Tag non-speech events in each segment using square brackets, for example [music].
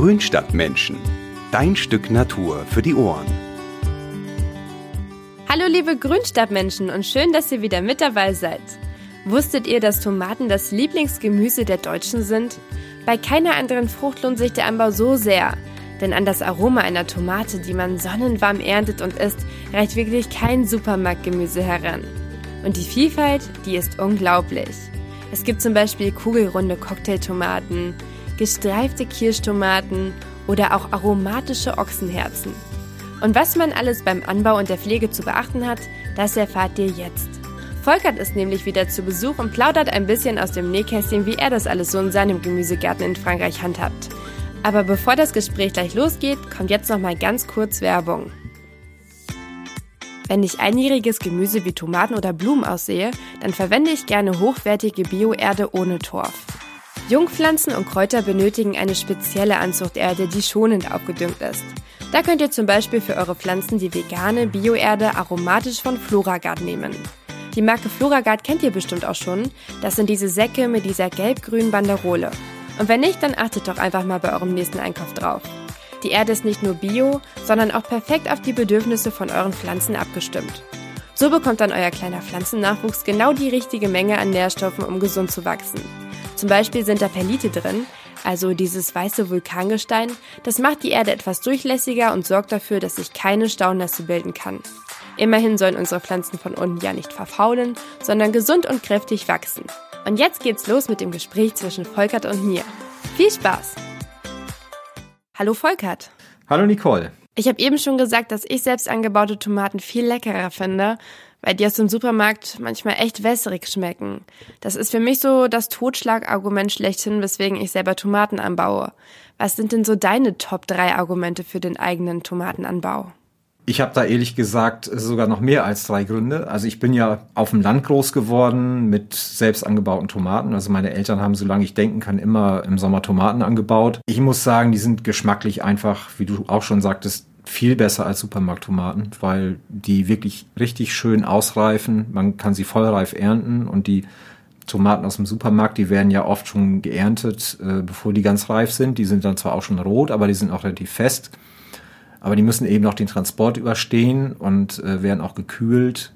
Grünstadtmenschen. Dein Stück Natur für die Ohren. Hallo liebe Grünstadtmenschen und schön, dass ihr wieder mit dabei seid. Wusstet ihr, dass Tomaten das Lieblingsgemüse der Deutschen sind? Bei keiner anderen Frucht lohnt sich der Anbau so sehr. Denn an das Aroma einer Tomate, die man sonnenwarm erntet und isst, reicht wirklich kein Supermarktgemüse heran. Und die Vielfalt, die ist unglaublich. Es gibt zum Beispiel kugelrunde Cocktailtomaten, gestreifte Kirschtomaten oder auch aromatische Ochsenherzen. Und was man alles beim Anbau und der Pflege zu beachten hat, das erfahrt ihr jetzt. Volkert ist nämlich wieder zu Besuch und plaudert ein bisschen aus dem Nähkästchen, wie er das alles so in seinem Gemüsegarten in Frankreich handhabt. Aber bevor das Gespräch gleich losgeht, kommt jetzt noch mal ganz kurz Werbung. Wenn ich einjähriges Gemüse wie Tomaten oder Blumen aussehe, dann verwende ich gerne hochwertige Bioerde ohne Torf. Jungpflanzen und Kräuter benötigen eine spezielle Anzuchterde, die schonend aufgedüngt ist. Da könnt ihr zum Beispiel für eure Pflanzen die vegane Bioerde aromatisch von Floragard nehmen. Die Marke Floragard kennt ihr bestimmt auch schon. Das sind diese Säcke mit dieser gelb-grünen Banderole. Und wenn nicht, dann achtet doch einfach mal bei eurem nächsten Einkauf drauf. Die Erde ist nicht nur bio, sondern auch perfekt auf die Bedürfnisse von euren Pflanzen abgestimmt. So bekommt dann euer kleiner Pflanzennachwuchs genau die richtige Menge an Nährstoffen, um gesund zu wachsen. Zum Beispiel sind da Perlite drin, also dieses weiße Vulkangestein. Das macht die Erde etwas durchlässiger und sorgt dafür, dass sich keine Staunässe bilden kann. Immerhin sollen unsere Pflanzen von unten ja nicht verfaulen, sondern gesund und kräftig wachsen. Und jetzt geht's los mit dem Gespräch zwischen Volkert und mir. Viel Spaß! Hallo Volkert. Hallo Nicole. Ich habe eben schon gesagt, dass ich selbst angebaute Tomaten viel leckerer finde, weil die aus dem Supermarkt manchmal echt wässrig schmecken. Das ist für mich so das Totschlagargument schlechthin, weswegen ich selber Tomaten anbaue. Was sind denn so deine Top 3 Argumente für den eigenen Tomatenanbau? Ich habe da ehrlich gesagt sogar noch mehr als drei Gründe. Also ich bin ja auf dem Land groß geworden mit selbst angebauten Tomaten. Also meine Eltern haben, solange ich denken kann, immer im Sommer Tomaten angebaut. Ich muss sagen, die sind geschmacklich einfach, wie du auch schon sagtest, viel besser als Supermarkttomaten, weil die wirklich richtig schön ausreifen. Man kann sie vollreif ernten und die Tomaten aus dem Supermarkt, die werden ja oft schon geerntet, äh, bevor die ganz reif sind. Die sind dann zwar auch schon rot, aber die sind auch relativ fest. Aber die müssen eben noch den Transport überstehen und äh, werden auch gekühlt.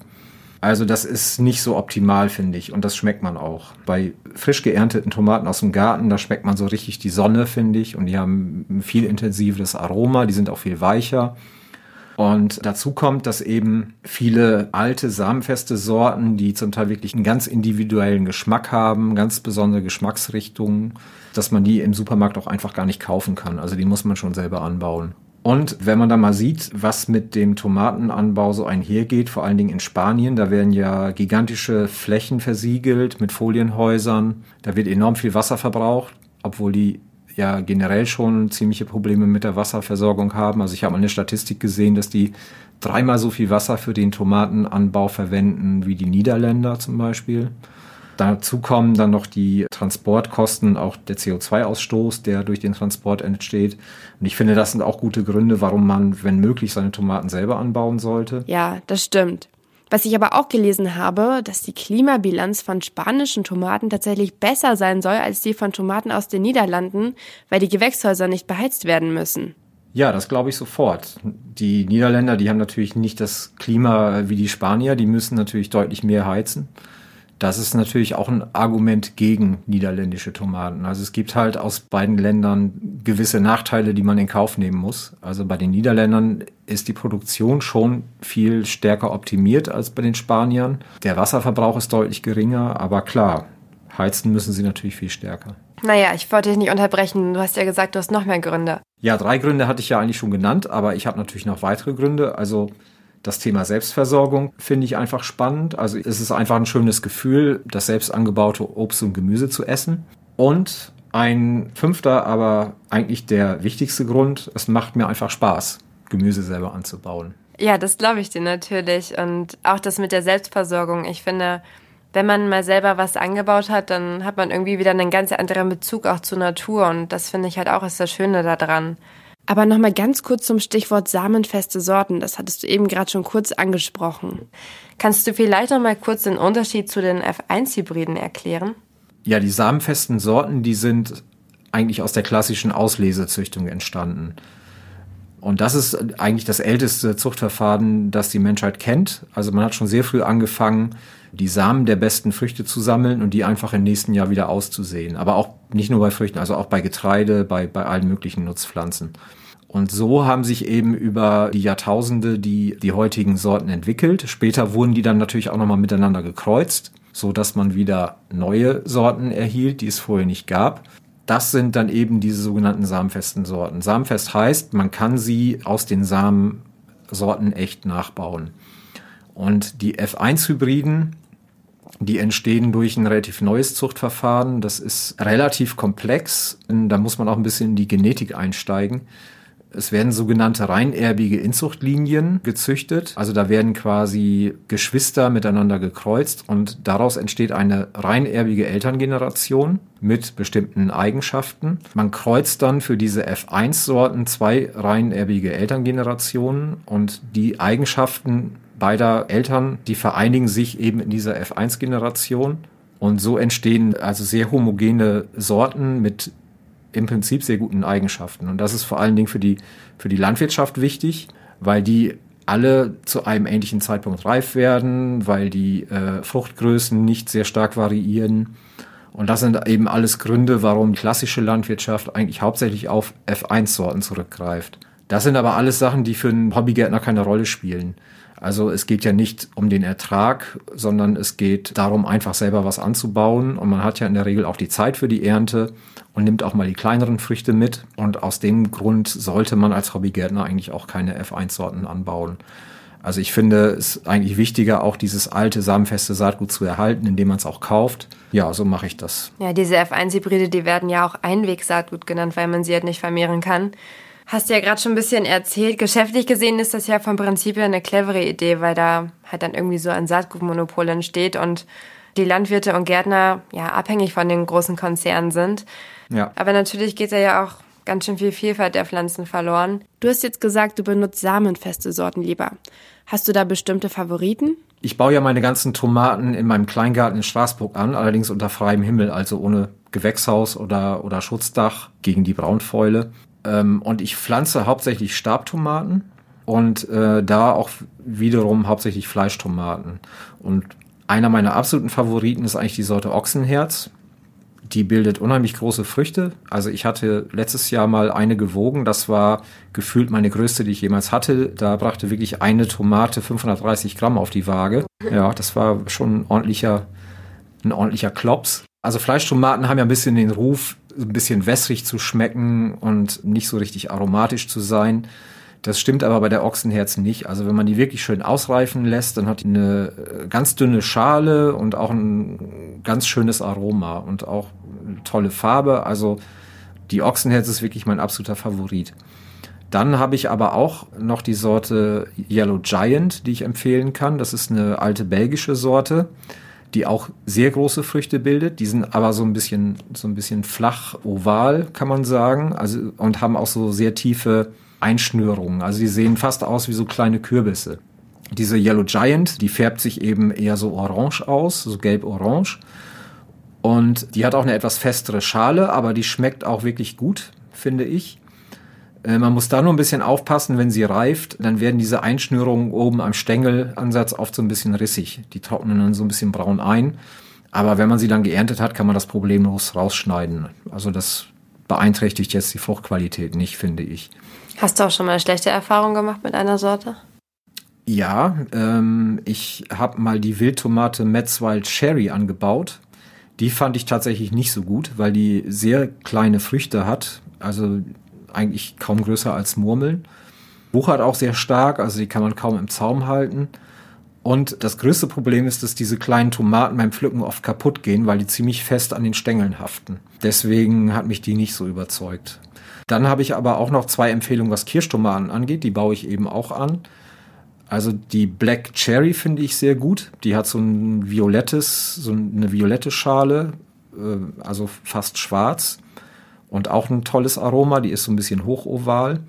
Also das ist nicht so optimal, finde ich. Und das schmeckt man auch. Bei frisch geernteten Tomaten aus dem Garten, da schmeckt man so richtig die Sonne, finde ich. Und die haben ein viel intensiveres Aroma, die sind auch viel weicher. Und dazu kommt, dass eben viele alte, samenfeste Sorten, die zum Teil wirklich einen ganz individuellen Geschmack haben, ganz besondere Geschmacksrichtungen, dass man die im Supermarkt auch einfach gar nicht kaufen kann. Also die muss man schon selber anbauen. Und wenn man da mal sieht, was mit dem Tomatenanbau so einhergeht, vor allen Dingen in Spanien, da werden ja gigantische Flächen versiegelt mit Folienhäusern. Da wird enorm viel Wasser verbraucht, obwohl die ja generell schon ziemliche Probleme mit der Wasserversorgung haben. Also ich habe mal eine Statistik gesehen, dass die dreimal so viel Wasser für den Tomatenanbau verwenden wie die Niederländer zum Beispiel. Dazu kommen dann noch die Transportkosten, auch der CO2-Ausstoß, der durch den Transport entsteht. Und ich finde, das sind auch gute Gründe, warum man, wenn möglich, seine Tomaten selber anbauen sollte. Ja, das stimmt. Was ich aber auch gelesen habe, dass die Klimabilanz von spanischen Tomaten tatsächlich besser sein soll als die von Tomaten aus den Niederlanden, weil die Gewächshäuser nicht beheizt werden müssen. Ja, das glaube ich sofort. Die Niederländer, die haben natürlich nicht das Klima wie die Spanier, die müssen natürlich deutlich mehr heizen. Das ist natürlich auch ein Argument gegen niederländische Tomaten. Also es gibt halt aus beiden Ländern gewisse Nachteile, die man in Kauf nehmen muss. Also bei den Niederländern ist die Produktion schon viel stärker optimiert als bei den Spaniern. Der Wasserverbrauch ist deutlich geringer, aber klar, heizen müssen sie natürlich viel stärker. Naja, ich wollte dich nicht unterbrechen. Du hast ja gesagt, du hast noch mehr Gründe. Ja, drei Gründe hatte ich ja eigentlich schon genannt, aber ich habe natürlich noch weitere Gründe. Also das Thema Selbstversorgung finde ich einfach spannend. Also es ist einfach ein schönes Gefühl, das selbst angebaute Obst und Gemüse zu essen. Und ein fünfter, aber eigentlich der wichtigste Grund, es macht mir einfach Spaß, Gemüse selber anzubauen. Ja, das glaube ich dir natürlich. Und auch das mit der Selbstversorgung. Ich finde, wenn man mal selber was angebaut hat, dann hat man irgendwie wieder einen ganz anderen Bezug auch zur Natur. Und das finde ich halt auch ist das Schöne daran. Aber nochmal ganz kurz zum Stichwort samenfeste Sorten. Das hattest du eben gerade schon kurz angesprochen. Kannst du vielleicht nochmal kurz den Unterschied zu den F1-Hybriden erklären? Ja, die samenfesten Sorten, die sind eigentlich aus der klassischen Auslesezüchtung entstanden. Und das ist eigentlich das älteste Zuchtverfahren, das die Menschheit kennt. Also man hat schon sehr früh angefangen, die Samen der besten Früchte zu sammeln und die einfach im nächsten Jahr wieder auszusehen. Aber auch nicht nur bei Früchten, also auch bei Getreide, bei, bei allen möglichen Nutzpflanzen. Und so haben sich eben über die Jahrtausende die, die heutigen Sorten entwickelt. Später wurden die dann natürlich auch nochmal miteinander gekreuzt, so dass man wieder neue Sorten erhielt, die es vorher nicht gab. Das sind dann eben diese sogenannten samenfesten Sorten. Samenfest heißt, man kann sie aus den Samensorten echt nachbauen. Und die F1-Hybriden, die entstehen durch ein relativ neues Zuchtverfahren. Das ist relativ komplex. Da muss man auch ein bisschen in die Genetik einsteigen. Es werden sogenannte reinerbige Inzuchtlinien gezüchtet. Also da werden quasi Geschwister miteinander gekreuzt und daraus entsteht eine reinerbige Elterngeneration mit bestimmten Eigenschaften. Man kreuzt dann für diese F1-Sorten zwei reinerbige Elterngenerationen und die Eigenschaften beider Eltern, die vereinigen sich eben in dieser F1-Generation. Und so entstehen also sehr homogene Sorten mit im Prinzip sehr guten Eigenschaften. Und das ist vor allen Dingen für die, für die Landwirtschaft wichtig, weil die alle zu einem ähnlichen Zeitpunkt reif werden, weil die äh, Fruchtgrößen nicht sehr stark variieren. Und das sind eben alles Gründe, warum die klassische Landwirtschaft eigentlich hauptsächlich auf F1-Sorten zurückgreift. Das sind aber alles Sachen, die für einen Hobbygärtner keine Rolle spielen. Also es geht ja nicht um den Ertrag, sondern es geht darum, einfach selber was anzubauen. Und man hat ja in der Regel auch die Zeit für die Ernte und nimmt auch mal die kleineren Früchte mit. Und aus dem Grund sollte man als Hobbygärtner eigentlich auch keine F1-Sorten anbauen. Also ich finde es eigentlich wichtiger, auch dieses alte samenfeste Saatgut zu erhalten, indem man es auch kauft. Ja, so mache ich das. Ja, diese F1-Hybride, die werden ja auch Einwegsaatgut genannt, weil man sie halt nicht vermehren kann. Hast du ja gerade schon ein bisschen erzählt. Geschäftlich gesehen ist das ja vom Prinzip her eine clevere Idee, weil da halt dann irgendwie so ein Saatgutmonopol entsteht und die Landwirte und Gärtner ja abhängig von den großen Konzernen sind. Ja. Aber natürlich geht da ja auch ganz schön viel Vielfalt der Pflanzen verloren. Du hast jetzt gesagt, du benutzt samenfeste Sorten lieber. Hast du da bestimmte Favoriten? Ich baue ja meine ganzen Tomaten in meinem Kleingarten in Straßburg an, allerdings unter freiem Himmel, also ohne Gewächshaus oder, oder Schutzdach gegen die Braunfäule. Ähm, und ich pflanze hauptsächlich Stabtomaten und äh, da auch wiederum hauptsächlich Fleischtomaten. Und einer meiner absoluten Favoriten ist eigentlich die Sorte Ochsenherz. Die bildet unheimlich große Früchte. Also ich hatte letztes Jahr mal eine gewogen. Das war gefühlt meine größte, die ich jemals hatte. Da brachte wirklich eine Tomate 530 Gramm auf die Waage. Ja, das war schon ein ordentlicher, ein ordentlicher Klops. Also Fleischtomaten haben ja ein bisschen den Ruf, ein bisschen wässrig zu schmecken und nicht so richtig aromatisch zu sein. Das stimmt aber bei der Ochsenherz nicht. Also wenn man die wirklich schön ausreifen lässt, dann hat die eine äh, ganz dünne Schale und auch ein ganz schönes Aroma und auch eine tolle Farbe. Also die Ochsenherz ist wirklich mein absoluter Favorit. Dann habe ich aber auch noch die Sorte Yellow Giant, die ich empfehlen kann. Das ist eine alte belgische Sorte die auch sehr große Früchte bildet. Die sind aber so ein bisschen, so ein bisschen flach oval, kann man sagen. Also, und haben auch so sehr tiefe Einschnürungen. Also die sehen fast aus wie so kleine Kürbisse. Diese Yellow Giant, die färbt sich eben eher so orange aus, so gelb-orange. Und die hat auch eine etwas festere Schale, aber die schmeckt auch wirklich gut, finde ich. Äh, man muss da nur ein bisschen aufpassen, wenn sie reift, dann werden diese Einschnürungen oben am Stängelansatz oft so ein bisschen rissig. Die trocknen dann so ein bisschen braun ein. Aber wenn man sie dann geerntet hat, kann man das problemlos rausschneiden. Also das beeinträchtigt jetzt die Fruchtqualität nicht, finde ich. Hast du auch schon mal eine schlechte Erfahrung gemacht mit einer Sorte? Ja, ähm, ich habe mal die Wildtomate Metzwild Cherry angebaut. Die fand ich tatsächlich nicht so gut, weil die sehr kleine Früchte hat. Also eigentlich kaum größer als Murmeln. Wuchert auch sehr stark, also die kann man kaum im Zaum halten. Und das größte Problem ist, dass diese kleinen Tomaten beim Pflücken oft kaputt gehen, weil die ziemlich fest an den Stängeln haften. Deswegen hat mich die nicht so überzeugt. Dann habe ich aber auch noch zwei Empfehlungen, was Kirschtomaten angeht. Die baue ich eben auch an. Also die Black Cherry finde ich sehr gut. Die hat so ein violettes, so eine violette Schale, äh, also fast schwarz und auch ein tolles Aroma. Die ist so ein bisschen hochoval.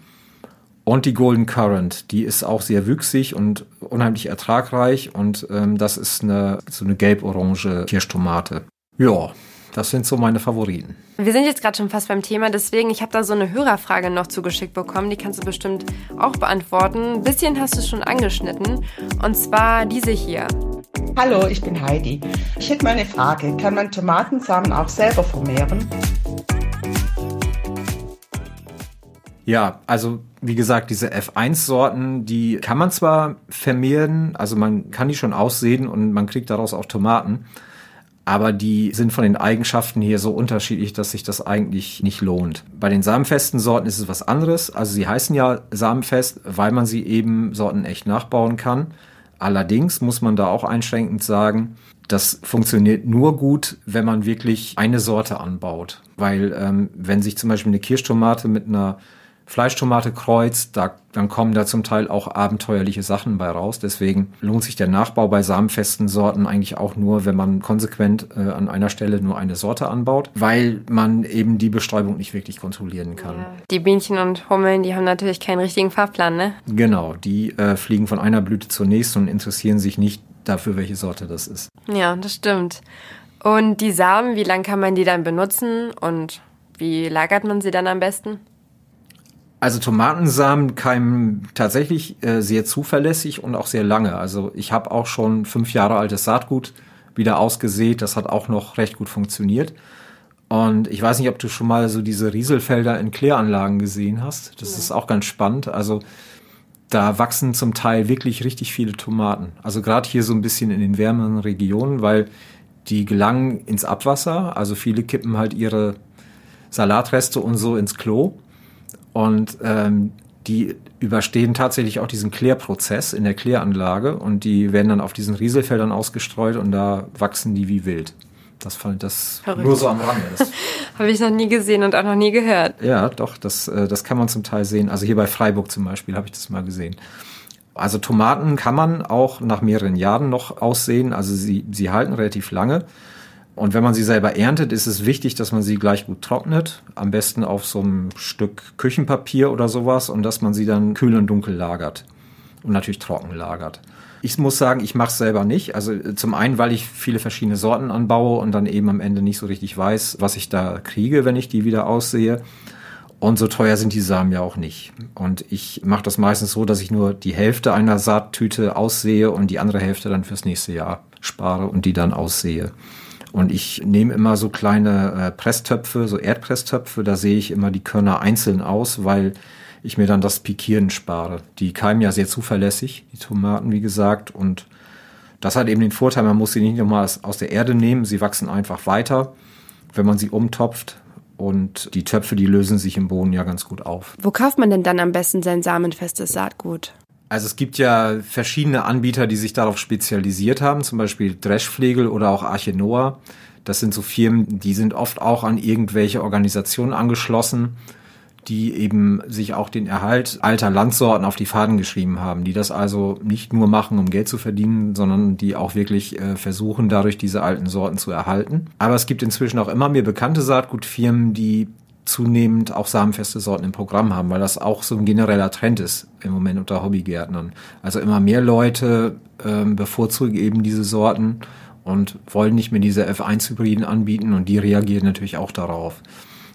Und die Golden Currant, die ist auch sehr wüchsig und unheimlich ertragreich und ähm, das ist eine so eine gelb-orange Kirschtomate. Ja, Das sind so meine Favoriten. Wir sind jetzt gerade schon fast beim Thema, deswegen, ich habe da so eine Hörerfrage noch zugeschickt bekommen, die kannst du bestimmt auch beantworten. Ein bisschen hast du es schon angeschnitten, und zwar diese hier. Hallo, ich bin Heidi. Ich hätte mal eine Frage. Kann man Tomatensamen auch selber vermehren? Ja, also wie gesagt, diese F1-Sorten, die kann man zwar vermehren, also man kann die schon aussehen und man kriegt daraus auch Tomaten, aber die sind von den Eigenschaften hier so unterschiedlich, dass sich das eigentlich nicht lohnt. Bei den samenfesten Sorten ist es was anderes. Also sie heißen ja samenfest, weil man sie eben sortenecht nachbauen kann. Allerdings muss man da auch einschränkend sagen, das funktioniert nur gut, wenn man wirklich eine Sorte anbaut. Weil ähm, wenn sich zum Beispiel eine Kirschtomate mit einer Fleischtomate kreuzt, da, dann kommen da zum Teil auch abenteuerliche Sachen bei raus. Deswegen lohnt sich der Nachbau bei samenfesten Sorten eigentlich auch nur, wenn man konsequent äh, an einer Stelle nur eine Sorte anbaut, weil man eben die Bestäubung nicht wirklich kontrollieren kann. Ja. Die Bienchen und Hummeln, die haben natürlich keinen richtigen Fahrplan, ne? Genau, die äh, fliegen von einer Blüte zur nächsten und interessieren sich nicht dafür, welche Sorte das ist. Ja, das stimmt. Und die Samen, wie lange kann man die dann benutzen und wie lagert man sie dann am besten? Also Tomatensamen keimen tatsächlich äh, sehr zuverlässig und auch sehr lange. Also ich habe auch schon fünf Jahre altes Saatgut wieder ausgesät. Das hat auch noch recht gut funktioniert. Und ich weiß nicht, ob du schon mal so diese Rieselfelder in Kläranlagen gesehen hast. Das ja. ist auch ganz spannend. Also da wachsen zum Teil wirklich richtig viele Tomaten. Also gerade hier so ein bisschen in den wärmeren Regionen, weil die gelangen ins Abwasser. Also viele kippen halt ihre Salatreste und so ins Klo. Und ähm, die überstehen tatsächlich auch diesen Klärprozess in der Kläranlage und die werden dann auf diesen Rieselfeldern ausgestreut und da wachsen die wie wild. Das fand das Verrückt. nur so am Rande. [laughs] Habe ich noch nie gesehen und auch noch nie gehört. Ja, doch, das, äh, das kann man zum Teil sehen. Also hier bei Freiburg zum Beispiel habe ich das mal gesehen. Also Tomaten kann man auch nach mehreren Jahren noch aussehen. Also sie, sie halten relativ lange. Und wenn man sie selber erntet, ist es wichtig, dass man sie gleich gut trocknet. Am besten auf so einem Stück Küchenpapier oder sowas und dass man sie dann kühl und dunkel lagert. Und natürlich trocken lagert. Ich muss sagen, ich mache es selber nicht. Also äh, zum einen, weil ich viele verschiedene Sorten anbaue und dann eben am Ende nicht so richtig weiß, was ich da kriege, wenn ich die wieder aussehe. Und so teuer sind die Samen ja auch nicht. Und ich mache das meistens so, dass ich nur die Hälfte einer Saattüte aussehe und die andere Hälfte dann fürs nächste Jahr spare und die dann aussehe. Und ich nehme immer so kleine äh, Presstöpfe, so Erdpresstöpfe, da sehe ich immer die Körner einzeln aus, weil ich mir dann das Pikieren spare. Die keimen ja sehr zuverlässig, die Tomaten, wie gesagt. Und das hat eben den Vorteil, man muss sie nicht nochmal aus der Erde nehmen, sie wachsen einfach weiter, wenn man sie umtopft. Und die Töpfe, die lösen sich im Boden ja ganz gut auf. Wo kauft man denn dann am besten sein samenfestes Saatgut? Also es gibt ja verschiedene Anbieter, die sich darauf spezialisiert haben, zum Beispiel Dreschflegel oder auch Arche Noah. Das sind so Firmen, die sind oft auch an irgendwelche Organisationen angeschlossen, die eben sich auch den Erhalt alter Landsorten auf die Fahnen geschrieben haben, die das also nicht nur machen, um Geld zu verdienen, sondern die auch wirklich äh, versuchen, dadurch diese alten Sorten zu erhalten. Aber es gibt inzwischen auch immer mehr bekannte Saatgutfirmen, die zunehmend auch samenfeste Sorten im Programm haben, weil das auch so ein genereller Trend ist im Moment unter Hobbygärtnern. Also immer mehr Leute ähm, bevorzugen eben diese Sorten und wollen nicht mehr diese F1-Hybriden anbieten und die reagieren natürlich auch darauf,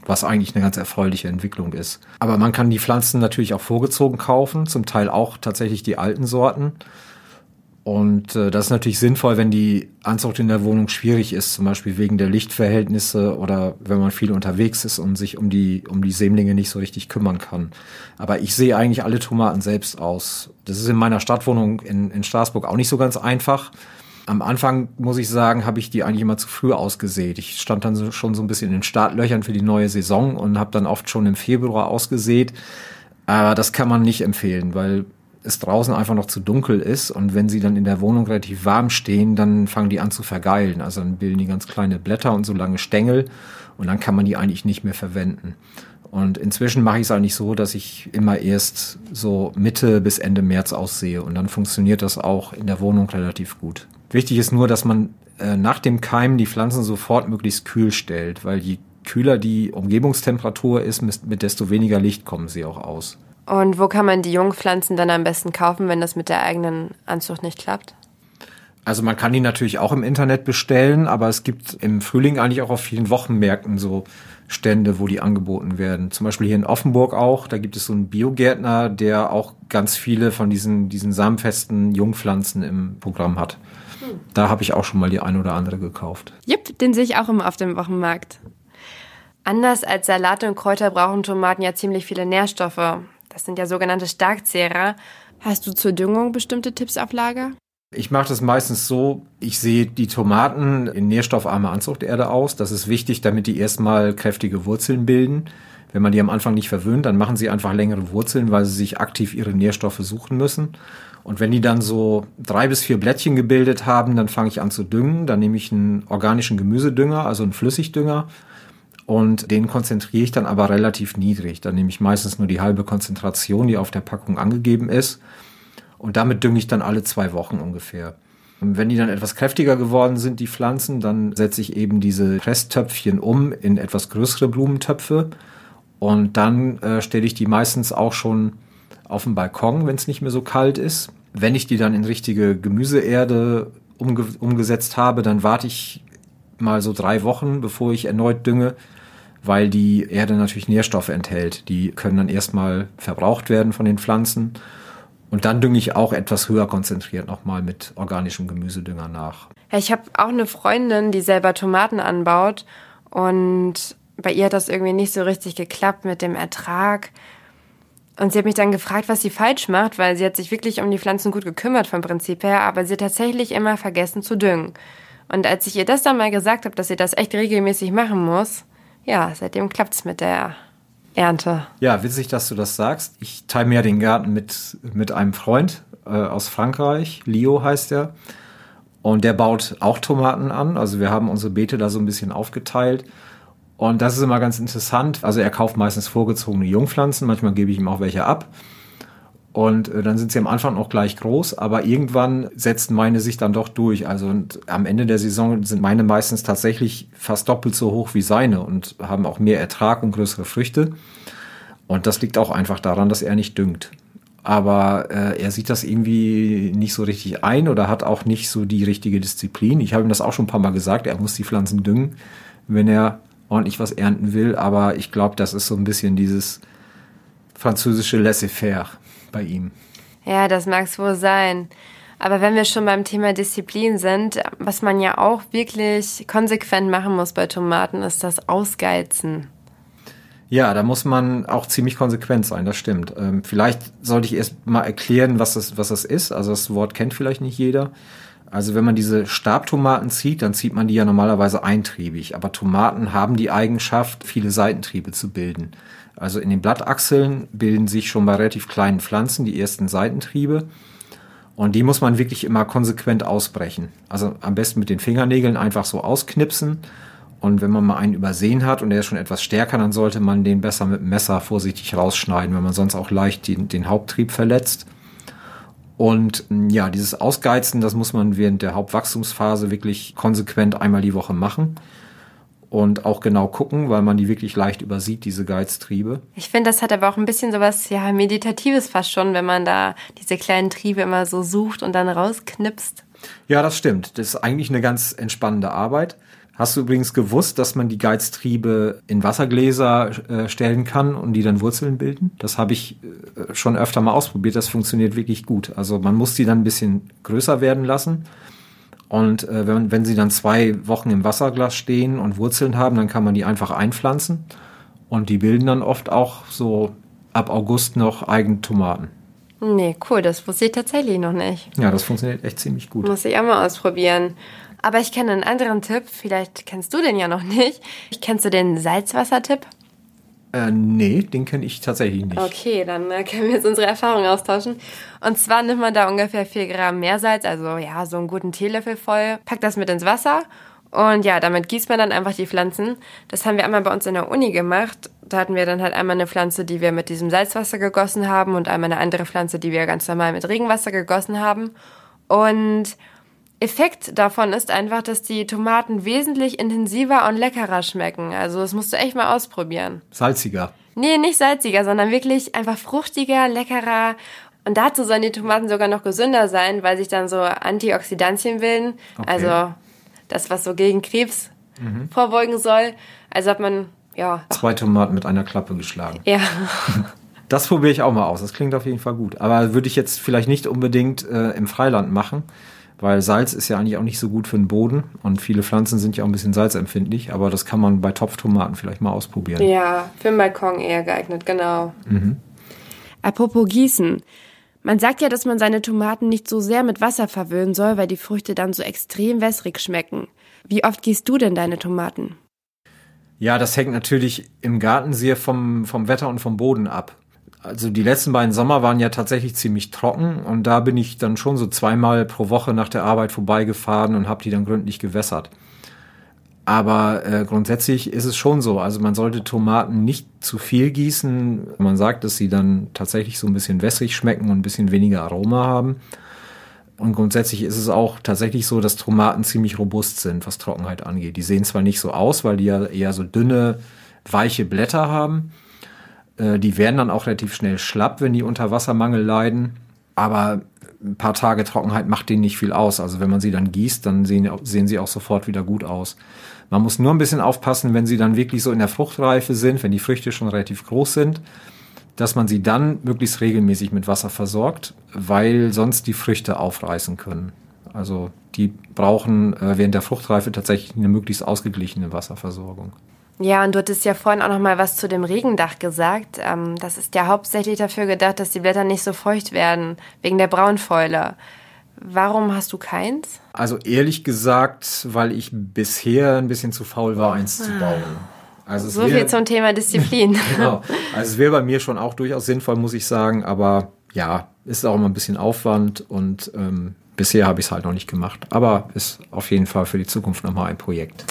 was eigentlich eine ganz erfreuliche Entwicklung ist. Aber man kann die Pflanzen natürlich auch vorgezogen kaufen, zum Teil auch tatsächlich die alten Sorten. Und äh, das ist natürlich sinnvoll, wenn die Anzucht in der Wohnung schwierig ist, zum Beispiel wegen der Lichtverhältnisse oder wenn man viel unterwegs ist und sich um die, um die Sämlinge nicht so richtig kümmern kann. Aber ich sehe eigentlich alle Tomaten selbst aus. Das ist in meiner Stadtwohnung in, in Straßburg auch nicht so ganz einfach. Am Anfang, muss ich sagen, habe ich die eigentlich immer zu früh ausgesät. Ich stand dann so, schon so ein bisschen in den Startlöchern für die neue Saison und habe dann oft schon im Februar ausgesät. Aber das kann man nicht empfehlen, weil es draußen einfach noch zu dunkel ist und wenn sie dann in der Wohnung relativ warm stehen, dann fangen die an zu vergeilen. Also dann bilden die ganz kleine Blätter und so lange Stängel und dann kann man die eigentlich nicht mehr verwenden. Und inzwischen mache ich es eigentlich so, dass ich immer erst so Mitte bis Ende März aussehe und dann funktioniert das auch in der Wohnung relativ gut. Wichtig ist nur, dass man äh, nach dem Keimen die Pflanzen sofort möglichst kühl stellt, weil je kühler die Umgebungstemperatur ist, mit desto weniger Licht kommen sie auch aus. Und wo kann man die Jungpflanzen dann am besten kaufen, wenn das mit der eigenen Anzucht nicht klappt? Also man kann die natürlich auch im Internet bestellen, aber es gibt im Frühling eigentlich auch auf vielen Wochenmärkten so Stände, wo die angeboten werden. Zum Beispiel hier in Offenburg auch. Da gibt es so einen Biogärtner, der auch ganz viele von diesen, diesen samenfesten Jungpflanzen im Programm hat. Hm. Da habe ich auch schon mal die eine oder andere gekauft. Jupp, den sehe ich auch immer auf dem Wochenmarkt. Anders als Salate und Kräuter brauchen Tomaten ja ziemlich viele Nährstoffe. Das sind ja sogenannte Starkzehrer. Hast du zur Düngung bestimmte Tipps auf Lager? Ich mache das meistens so, ich sehe die Tomaten in nährstoffarmer Anzuchterde aus. Das ist wichtig, damit die erstmal kräftige Wurzeln bilden. Wenn man die am Anfang nicht verwöhnt, dann machen sie einfach längere Wurzeln, weil sie sich aktiv ihre Nährstoffe suchen müssen. Und wenn die dann so drei bis vier Blättchen gebildet haben, dann fange ich an zu düngen. Dann nehme ich einen organischen Gemüsedünger, also einen Flüssigdünger. Und den konzentriere ich dann aber relativ niedrig. Dann nehme ich meistens nur die halbe Konzentration, die auf der Packung angegeben ist. Und damit dünge ich dann alle zwei Wochen ungefähr. Und wenn die dann etwas kräftiger geworden sind, die Pflanzen, dann setze ich eben diese Presstöpfchen um in etwas größere Blumentöpfe. Und dann äh, stelle ich die meistens auch schon auf den Balkon, wenn es nicht mehr so kalt ist. Wenn ich die dann in richtige Gemüseerde umge umgesetzt habe, dann warte ich mal so drei Wochen, bevor ich erneut dünge, weil die Erde natürlich Nährstoffe enthält. Die können dann erstmal verbraucht werden von den Pflanzen und dann dünge ich auch etwas höher konzentriert nochmal mit organischem Gemüsedünger nach. Ja, ich habe auch eine Freundin, die selber Tomaten anbaut und bei ihr hat das irgendwie nicht so richtig geklappt mit dem Ertrag. Und sie hat mich dann gefragt, was sie falsch macht, weil sie hat sich wirklich um die Pflanzen gut gekümmert vom Prinzip her, aber sie hat tatsächlich immer vergessen zu düngen. Und als ich ihr das dann mal gesagt habe, dass sie das echt regelmäßig machen muss, ja, seitdem klappt's mit der Ernte. Ja, witzig, dass du das sagst. Ich teile mir den Garten mit, mit einem Freund äh, aus Frankreich. Leo heißt er. Und der baut auch Tomaten an. Also wir haben unsere Beete da so ein bisschen aufgeteilt. Und das ist immer ganz interessant. Also er kauft meistens vorgezogene Jungpflanzen. Manchmal gebe ich ihm auch welche ab. Und äh, dann sind sie am Anfang auch gleich groß, aber irgendwann setzen meine sich dann doch durch. Also und am Ende der Saison sind meine meistens tatsächlich fast doppelt so hoch wie seine und haben auch mehr Ertrag und größere Früchte. Und das liegt auch einfach daran, dass er nicht düngt. Aber äh, er sieht das irgendwie nicht so richtig ein oder hat auch nicht so die richtige Disziplin. Ich habe ihm das auch schon ein paar Mal gesagt, er muss die Pflanzen düngen, wenn er ordentlich was ernten will. Aber ich glaube, das ist so ein bisschen dieses französische Laissez-faire bei ihm. Ja, das mag es wohl sein. Aber wenn wir schon beim Thema Disziplin sind, was man ja auch wirklich konsequent machen muss bei Tomaten, ist das Ausgeizen. Ja, da muss man auch ziemlich konsequent sein, das stimmt. Ähm, vielleicht sollte ich erst mal erklären, was das, was das ist. Also das Wort kennt vielleicht nicht jeder. Also wenn man diese Stabtomaten zieht, dann zieht man die ja normalerweise eintriebig. Aber Tomaten haben die Eigenschaft, viele Seitentriebe zu bilden. Also in den Blattachseln bilden sich schon bei relativ kleinen Pflanzen die ersten Seitentriebe. Und die muss man wirklich immer konsequent ausbrechen. Also am besten mit den Fingernägeln einfach so ausknipsen. Und wenn man mal einen übersehen hat und der ist schon etwas stärker, dann sollte man den besser mit dem Messer vorsichtig rausschneiden, wenn man sonst auch leicht den, den Haupttrieb verletzt. Und ja, dieses Ausgeizen, das muss man während der Hauptwachstumsphase wirklich konsequent einmal die Woche machen und auch genau gucken, weil man die wirklich leicht übersieht, diese Geiztriebe. Ich finde, das hat aber auch ein bisschen sowas, ja, Meditatives fast schon, wenn man da diese kleinen Triebe immer so sucht und dann rausknipst. Ja, das stimmt. Das ist eigentlich eine ganz entspannende Arbeit. Hast du übrigens gewusst, dass man die Geiztriebe in Wassergläser äh, stellen kann und die dann Wurzeln bilden? Das habe ich äh, schon öfter mal ausprobiert. Das funktioniert wirklich gut. Also man muss die dann ein bisschen größer werden lassen und äh, wenn, wenn sie dann zwei Wochen im Wasserglas stehen und Wurzeln haben, dann kann man die einfach einpflanzen. Und die bilden dann oft auch so ab August noch eigene Tomaten. Nee, cool, das wusste ich tatsächlich noch nicht. Ja, das funktioniert echt ziemlich gut. Muss ich auch mal ausprobieren. Aber ich kenne einen anderen Tipp, vielleicht kennst du den ja noch nicht. Kennst du den Salzwassertipp? Äh, nee, den kenne ich tatsächlich nicht. Okay, dann äh, können wir jetzt unsere Erfahrungen austauschen. Und zwar nimmt man da ungefähr 4 Gramm Meersalz, also ja, so einen guten Teelöffel voll, packt das mit ins Wasser und ja, damit gießt man dann einfach die Pflanzen. Das haben wir einmal bei uns in der Uni gemacht. Da hatten wir dann halt einmal eine Pflanze, die wir mit diesem Salzwasser gegossen haben und einmal eine andere Pflanze, die wir ganz normal mit Regenwasser gegossen haben. Und Effekt davon ist einfach, dass die Tomaten wesentlich intensiver und leckerer schmecken. Also das musst du echt mal ausprobieren. Salziger. Nee, nicht salziger, sondern wirklich einfach fruchtiger, leckerer. Und dazu sollen die Tomaten sogar noch gesünder sein, weil sich dann so Antioxidantien bilden. Okay. Also das, was so gegen Krebs mhm. vorbeugen soll. Also hat man, ja. Zwei Tomaten mit einer Klappe geschlagen. Ja. [laughs] Das probiere ich auch mal aus. Das klingt auf jeden Fall gut. Aber würde ich jetzt vielleicht nicht unbedingt äh, im Freiland machen, weil Salz ist ja eigentlich auch nicht so gut für den Boden und viele Pflanzen sind ja auch ein bisschen salzempfindlich. Aber das kann man bei Topftomaten vielleicht mal ausprobieren. Ja, für den Balkon eher geeignet, genau. Mhm. Apropos Gießen. Man sagt ja, dass man seine Tomaten nicht so sehr mit Wasser verwöhnen soll, weil die Früchte dann so extrem wässrig schmecken. Wie oft gießt du denn deine Tomaten? Ja, das hängt natürlich im Garten sehr vom, vom Wetter und vom Boden ab. Also die letzten beiden Sommer waren ja tatsächlich ziemlich trocken und da bin ich dann schon so zweimal pro Woche nach der Arbeit vorbeigefahren und habe die dann gründlich gewässert. Aber äh, grundsätzlich ist es schon so. Also man sollte Tomaten nicht zu viel gießen. Man sagt, dass sie dann tatsächlich so ein bisschen wässrig schmecken und ein bisschen weniger Aroma haben. Und grundsätzlich ist es auch tatsächlich so, dass Tomaten ziemlich robust sind, was Trockenheit angeht. Die sehen zwar nicht so aus, weil die ja eher so dünne, weiche Blätter haben. Äh, die werden dann auch relativ schnell schlapp, wenn die unter Wassermangel leiden. Aber ein paar Tage Trockenheit macht denen nicht viel aus. Also wenn man sie dann gießt, dann sehen, sehen sie auch sofort wieder gut aus. Man muss nur ein bisschen aufpassen, wenn sie dann wirklich so in der Fruchtreife sind, wenn die Früchte schon relativ groß sind, dass man sie dann möglichst regelmäßig mit Wasser versorgt, weil sonst die Früchte aufreißen können. Also die brauchen äh, während der Fruchtreife tatsächlich eine möglichst ausgeglichene Wasserversorgung. Ja, und du hattest ja vorhin auch noch mal was zu dem Regendach gesagt. Ähm, das ist ja hauptsächlich dafür gedacht, dass die Blätter nicht so feucht werden, wegen der Braunfäule. Warum hast du keins? Also ehrlich gesagt, weil ich bisher ein bisschen zu faul war, eins ah. zu bauen. Also so viel zum Thema Disziplin. [laughs] genau. Also es wäre bei mir schon auch durchaus sinnvoll, muss ich sagen. Aber ja, ist auch immer ein bisschen Aufwand und ähm, bisher habe ich es halt noch nicht gemacht. Aber ist auf jeden Fall für die Zukunft nochmal ein Projekt.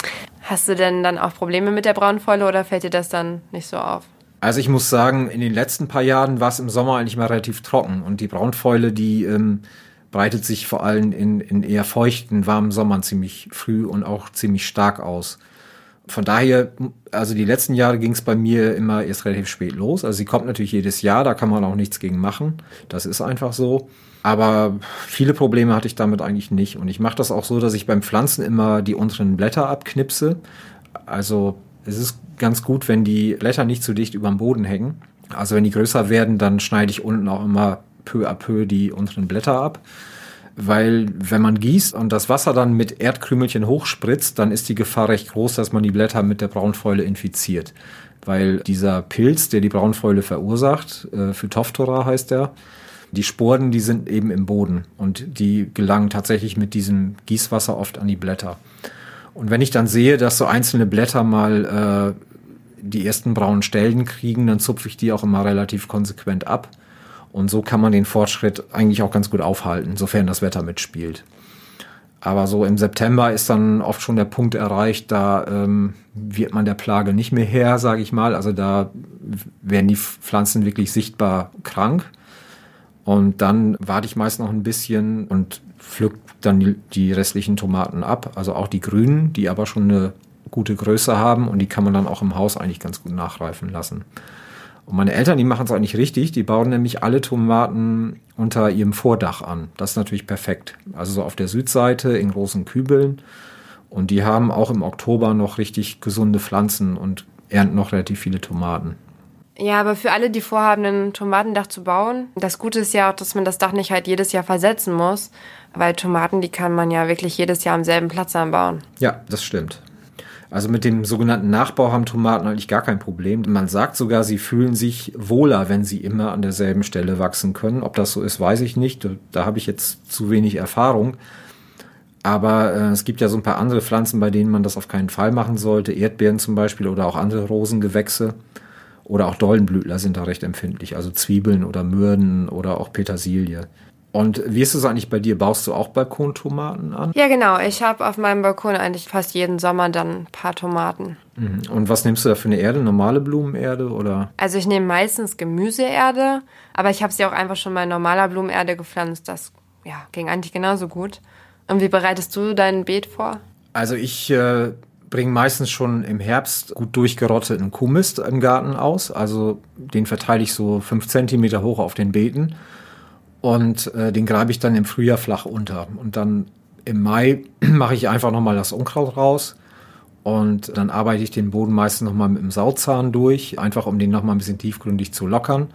Hast du denn dann auch Probleme mit der Braunfäule oder fällt dir das dann nicht so auf? Also ich muss sagen, in den letzten paar Jahren war es im Sommer eigentlich mal relativ trocken und die Braunfäule, die ähm, breitet sich vor allem in, in eher feuchten, warmen Sommern ziemlich früh und auch ziemlich stark aus. Von daher, also die letzten Jahre ging es bei mir immer erst relativ spät los. Also sie kommt natürlich jedes Jahr, da kann man auch nichts gegen machen. Das ist einfach so. Aber viele Probleme hatte ich damit eigentlich nicht. Und ich mache das auch so, dass ich beim Pflanzen immer die unteren Blätter abknipse. Also es ist ganz gut, wenn die Blätter nicht zu dicht über dem Boden hängen. Also wenn die größer werden, dann schneide ich unten auch immer peu à peu die unteren Blätter ab. Weil wenn man gießt und das Wasser dann mit Erdkrümelchen hochspritzt, dann ist die Gefahr recht groß, dass man die Blätter mit der Braunfäule infiziert. Weil dieser Pilz, der die Braunfäule verursacht, äh, Phytophthora heißt der, die Sporen, die sind eben im Boden und die gelangen tatsächlich mit diesem Gießwasser oft an die Blätter. Und wenn ich dann sehe, dass so einzelne Blätter mal äh, die ersten braunen Stellen kriegen, dann zupfe ich die auch immer relativ konsequent ab und so kann man den Fortschritt eigentlich auch ganz gut aufhalten, sofern das Wetter mitspielt. Aber so im September ist dann oft schon der Punkt erreicht, da ähm, wird man der Plage nicht mehr her, sage ich mal. Also da werden die Pflanzen wirklich sichtbar krank. Und dann warte ich meist noch ein bisschen und pflück dann die, die restlichen Tomaten ab. Also auch die grünen, die aber schon eine gute Größe haben und die kann man dann auch im Haus eigentlich ganz gut nachreifen lassen. Und meine Eltern, die machen es eigentlich richtig. Die bauen nämlich alle Tomaten unter ihrem Vordach an. Das ist natürlich perfekt. Also so auf der Südseite in großen Kübeln. Und die haben auch im Oktober noch richtig gesunde Pflanzen und ernten noch relativ viele Tomaten. Ja, aber für alle, die vorhaben, ein Tomatendach zu bauen, das Gute ist ja auch, dass man das Dach nicht halt jedes Jahr versetzen muss, weil Tomaten, die kann man ja wirklich jedes Jahr am selben Platz anbauen. Ja, das stimmt. Also mit dem sogenannten Nachbau haben Tomaten eigentlich gar kein Problem. Man sagt sogar, sie fühlen sich wohler, wenn sie immer an derselben Stelle wachsen können. Ob das so ist, weiß ich nicht. Da habe ich jetzt zu wenig Erfahrung. Aber äh, es gibt ja so ein paar andere Pflanzen, bei denen man das auf keinen Fall machen sollte. Erdbeeren zum Beispiel oder auch andere Rosengewächse. Oder auch Dollenblütler sind da recht empfindlich. Also Zwiebeln oder Mürden oder auch Petersilie. Und wie ist es eigentlich bei dir? Baust du auch Balkontomaten an? Ja, genau. Ich habe auf meinem Balkon eigentlich fast jeden Sommer dann ein paar Tomaten. Mhm. Und was nimmst du da für eine Erde? Normale Blumenerde oder? Also ich nehme meistens Gemüseerde, aber ich habe sie auch einfach schon mal in normaler Blumenerde gepflanzt. Das ja, ging eigentlich genauso gut. Und wie bereitest du dein Beet vor? Also ich äh, bringe meistens schon im Herbst gut durchgerotteten Kuhmist im Garten aus. Also den verteile ich so fünf Zentimeter hoch auf den Beeten und äh, den greife ich dann im Frühjahr flach unter. Und dann im Mai [clears throat] mache ich einfach nochmal das Unkraut raus und dann arbeite ich den Boden meistens nochmal mit dem Sauzahn durch, einfach um den nochmal ein bisschen tiefgründig zu lockern.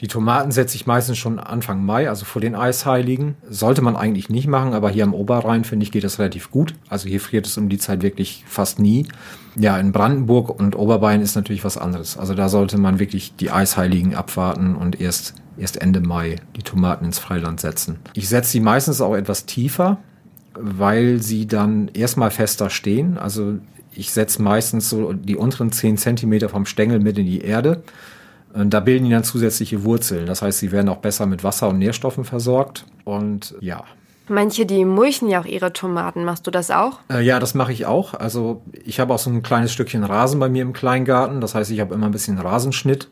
Die Tomaten setze ich meistens schon Anfang Mai, also vor den Eisheiligen. Sollte man eigentlich nicht machen, aber hier am Oberrhein, finde ich, geht das relativ gut. Also hier friert es um die Zeit wirklich fast nie. Ja, in Brandenburg und Oberbayern ist natürlich was anderes. Also da sollte man wirklich die Eisheiligen abwarten und erst, erst Ende Mai die Tomaten ins Freiland setzen. Ich setze sie meistens auch etwas tiefer, weil sie dann erstmal fester stehen. Also ich setze meistens so die unteren 10 Zentimeter vom Stängel mit in die Erde und da bilden die dann zusätzliche Wurzeln. Das heißt, sie werden auch besser mit Wasser und Nährstoffen versorgt. Und ja. Manche, die mulchen ja auch ihre Tomaten. Machst du das auch? Äh, ja, das mache ich auch. Also ich habe auch so ein kleines Stückchen Rasen bei mir im Kleingarten. Das heißt, ich habe immer ein bisschen Rasenschnitt.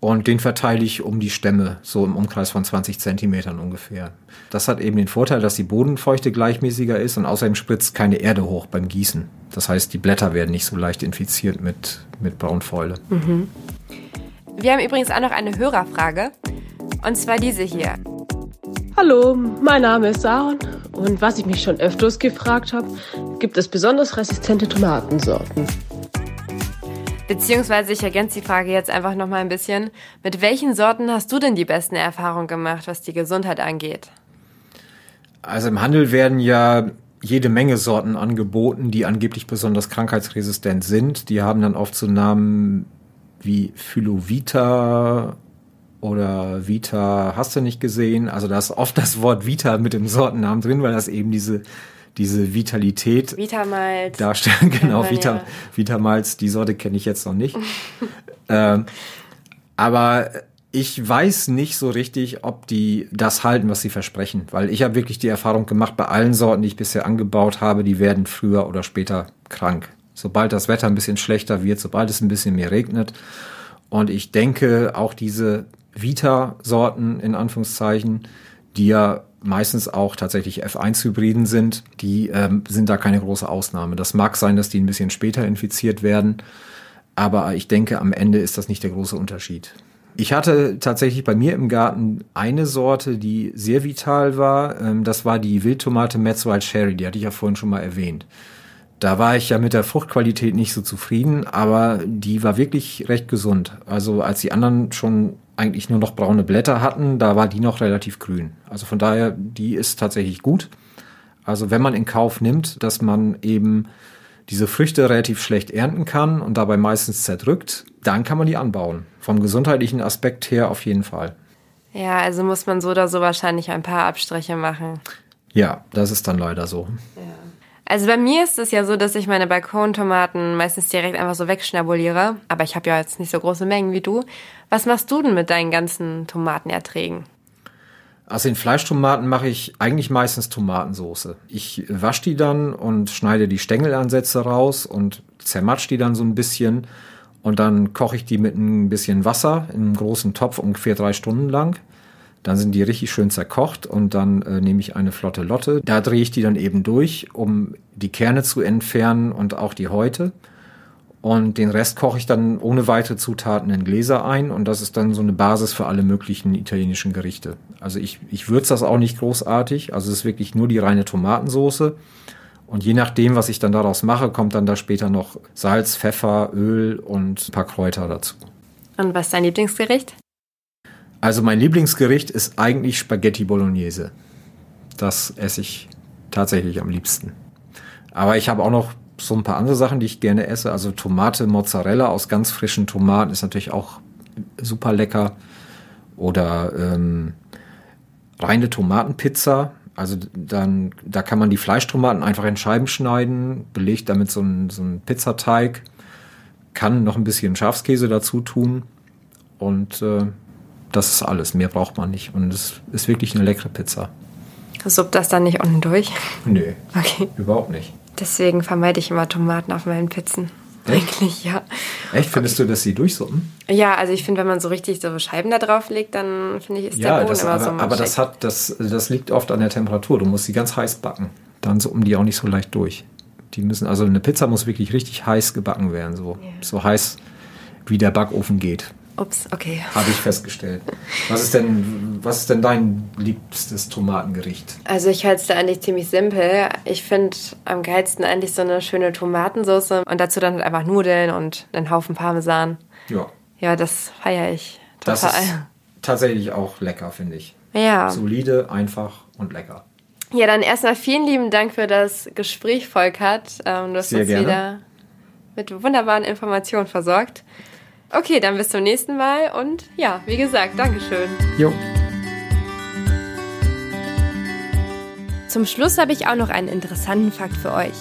Und den verteile ich um die Stämme, so im Umkreis von 20 Zentimetern ungefähr. Das hat eben den Vorteil, dass die Bodenfeuchte gleichmäßiger ist und außerdem spritzt keine Erde hoch beim Gießen. Das heißt, die Blätter werden nicht so leicht infiziert mit, mit Braunfäule. Mhm. Wir haben übrigens auch noch eine Hörerfrage. Und zwar diese hier. Hallo, mein Name ist Aaron und was ich mich schon öfters gefragt habe, gibt es besonders resistente Tomatensorten? Beziehungsweise ich ergänze die Frage jetzt einfach noch mal ein bisschen. Mit welchen Sorten hast du denn die besten Erfahrungen gemacht, was die Gesundheit angeht? Also im Handel werden ja jede Menge Sorten angeboten, die angeblich besonders krankheitsresistent sind. Die haben dann oft so Namen wie Phylovita oder Vita hast du nicht gesehen. Also da ist oft das Wort Vita mit dem Sortennamen drin, weil das eben diese diese Vitalität Vitamalz darstellen. [laughs] Genau, Vita, ja. Vitamalz, die Sorte kenne ich jetzt noch nicht. [laughs] ähm, aber ich weiß nicht so richtig, ob die das halten, was sie versprechen, weil ich habe wirklich die Erfahrung gemacht, bei allen Sorten, die ich bisher angebaut habe, die werden früher oder später krank sobald das Wetter ein bisschen schlechter wird, sobald es ein bisschen mehr regnet. Und ich denke, auch diese Vita-Sorten in Anführungszeichen, die ja meistens auch tatsächlich F1-Hybriden sind, die ähm, sind da keine große Ausnahme. Das mag sein, dass die ein bisschen später infiziert werden, aber ich denke, am Ende ist das nicht der große Unterschied. Ich hatte tatsächlich bei mir im Garten eine Sorte, die sehr vital war. Ähm, das war die Wildtomate Metzwild Sherry, die hatte ich ja vorhin schon mal erwähnt. Da war ich ja mit der Fruchtqualität nicht so zufrieden, aber die war wirklich recht gesund. Also als die anderen schon eigentlich nur noch braune Blätter hatten, da war die noch relativ grün. Also von daher, die ist tatsächlich gut. Also wenn man in Kauf nimmt, dass man eben diese Früchte relativ schlecht ernten kann und dabei meistens zerdrückt, dann kann man die anbauen. Vom gesundheitlichen Aspekt her auf jeden Fall. Ja, also muss man so oder so wahrscheinlich ein paar Abstriche machen. Ja, das ist dann leider so. Ja. Also bei mir ist es ja so, dass ich meine Balkontomaten meistens direkt einfach so wegschnabuliere. Aber ich habe ja jetzt nicht so große Mengen wie du. Was machst du denn mit deinen ganzen Tomatenerträgen? Also in Fleischtomaten mache ich eigentlich meistens Tomatensoße. Ich wasche die dann und schneide die Stängelansätze raus und zermatsch die dann so ein bisschen. Und dann koche ich die mit ein bisschen Wasser in einem großen Topf ungefähr drei Stunden lang. Dann sind die richtig schön zerkocht und dann äh, nehme ich eine flotte Lotte. Da drehe ich die dann eben durch, um die Kerne zu entfernen und auch die Häute. Und den Rest koche ich dann ohne weitere Zutaten in Gläser ein und das ist dann so eine Basis für alle möglichen italienischen Gerichte. Also ich, ich würze das auch nicht großartig, also es ist wirklich nur die reine Tomatensoße. Und je nachdem, was ich dann daraus mache, kommt dann da später noch Salz, Pfeffer, Öl und ein paar Kräuter dazu. Und was ist dein Lieblingsgericht? Also mein Lieblingsgericht ist eigentlich Spaghetti Bolognese. Das esse ich tatsächlich am liebsten. Aber ich habe auch noch so ein paar andere Sachen, die ich gerne esse. Also Tomate Mozzarella aus ganz frischen Tomaten ist natürlich auch super lecker. Oder ähm, reine Tomatenpizza. Also dann, da kann man die Fleischtomaten einfach in Scheiben schneiden, belegt damit so einen, so einen Pizzateig, kann noch ein bisschen Schafskäse dazu tun und äh, das ist alles. Mehr braucht man nicht. Und es ist wirklich eine leckere Pizza. Suppt das dann nicht unten durch? Nö. Okay. Überhaupt nicht. Deswegen vermeide ich immer Tomaten auf meinen Pizzen. Echt? Eigentlich, ja. Echt? Findest du, dass sie durchsuppen? Ja, also ich finde, wenn man so richtig so Scheiben da drauf legt, dann finde ich, ist ja, der Boden das, immer aber, so Aber das, hat, das, das liegt oft an der Temperatur. Du musst sie ganz heiß backen. Dann suppen die auch nicht so leicht durch. Die müssen, also eine Pizza muss wirklich richtig heiß gebacken werden. So, ja. so heiß, wie der Backofen geht. Ups, okay. Habe ich festgestellt. Was ist denn, was ist denn dein liebstes Tomatengericht? Also ich halte es da eigentlich ziemlich simpel. Ich finde am geilsten eigentlich so eine schöne Tomatensauce und dazu dann halt einfach Nudeln und einen Haufen Parmesan. Ja. Ja, das feiere ich total. Das ist tatsächlich auch lecker, finde ich. Ja. Solide, einfach und lecker. Ja, dann erstmal vielen lieben Dank für das Gespräch, Volkert. Ähm, du hast Sehr uns gerne. wieder mit wunderbaren Informationen versorgt. Okay, dann bis zum nächsten Mal und ja, wie gesagt, Dankeschön. Jo. Zum Schluss habe ich auch noch einen interessanten Fakt für euch.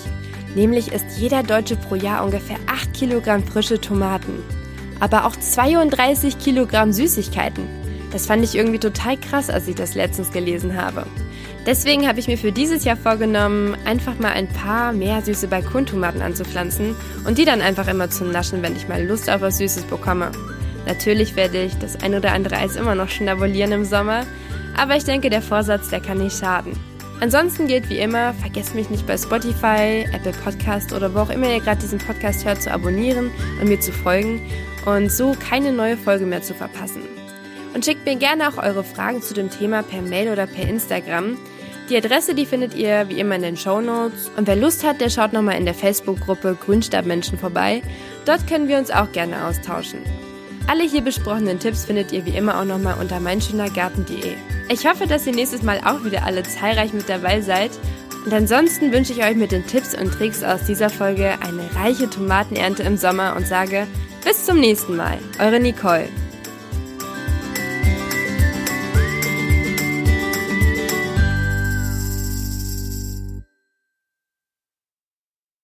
Nämlich isst jeder Deutsche pro Jahr ungefähr 8 Kilogramm frische Tomaten. Aber auch 32 Kilogramm Süßigkeiten. Das fand ich irgendwie total krass, als ich das letztens gelesen habe. Deswegen habe ich mir für dieses Jahr vorgenommen, einfach mal ein paar mehr süße Balkontomaten anzupflanzen und die dann einfach immer zu naschen, wenn ich mal Lust auf was Süßes bekomme. Natürlich werde ich das ein oder andere Eis immer noch schnabulieren im Sommer, aber ich denke, der Vorsatz, der kann nicht schaden. Ansonsten gilt wie immer, vergesst mich nicht bei Spotify, Apple Podcast oder wo auch immer ihr gerade diesen Podcast hört, zu abonnieren und mir zu folgen und so keine neue Folge mehr zu verpassen. Und schickt mir gerne auch eure Fragen zu dem Thema per Mail oder per Instagram. Die Adresse, die findet ihr wie immer in den Show Notes. Und wer Lust hat, der schaut nochmal in der Facebook-Gruppe Grünstabmenschen vorbei. Dort können wir uns auch gerne austauschen. Alle hier besprochenen Tipps findet ihr wie immer auch nochmal unter meinschönergarten.de. Ich hoffe, dass ihr nächstes Mal auch wieder alle zahlreich mit dabei seid. Und ansonsten wünsche ich euch mit den Tipps und Tricks aus dieser Folge eine reiche Tomatenernte im Sommer und sage bis zum nächsten Mal. Eure Nicole.